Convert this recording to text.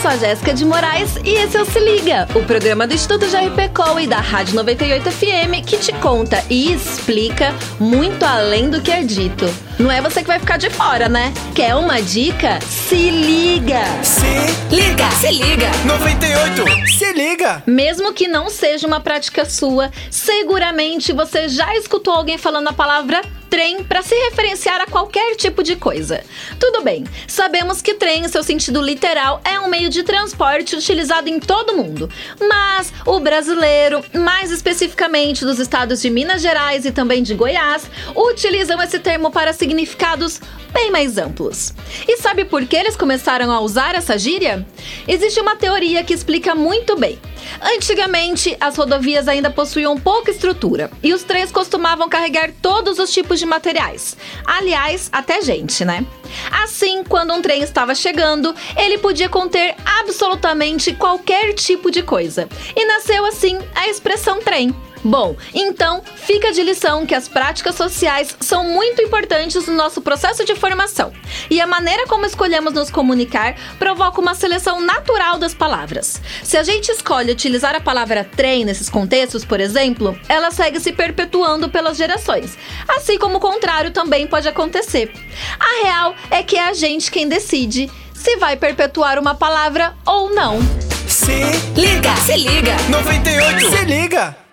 sou a Jéssica de Moraes e esse é o Se Liga, o programa do Instituto JRPCOL e da Rádio 98 FM que te conta e explica muito além do que é dito. Não é você que vai ficar de fora, né? Quer uma dica? Se liga! Se Liga, se liga. 98, se liga. Mesmo que não seja uma prática sua, seguramente você já escutou alguém falando a palavra trem para se referenciar a qualquer tipo de coisa. Tudo bem, sabemos que trem, em seu sentido literal, é um meio de transporte utilizado em todo o mundo. Mas o brasileiro, mais especificamente dos estados de Minas Gerais e também de Goiás, utilizam esse termo para significados bem mais amplos. E sabe por que eles começaram a usar essa gíria? Existe uma teoria que explica muito bem. Antigamente, as rodovias ainda possuíam pouca estrutura e os trens costumavam carregar todos os tipos de materiais. Aliás, até gente, né? Assim, quando um trem estava chegando, ele podia conter absolutamente qualquer tipo de coisa. E nasceu assim a expressão trem. Bom, então fica de lição que as práticas sociais são muito importantes no nosso processo de formação. E a maneira como escolhemos nos comunicar provoca uma seleção natural das palavras. Se a gente escolhe utilizar a palavra trem nesses contextos, por exemplo, ela segue se perpetuando pelas gerações. Assim como o contrário também pode acontecer. A real é que é a gente quem decide se vai perpetuar uma palavra ou não. Se Liga, se liga. 98, se liga.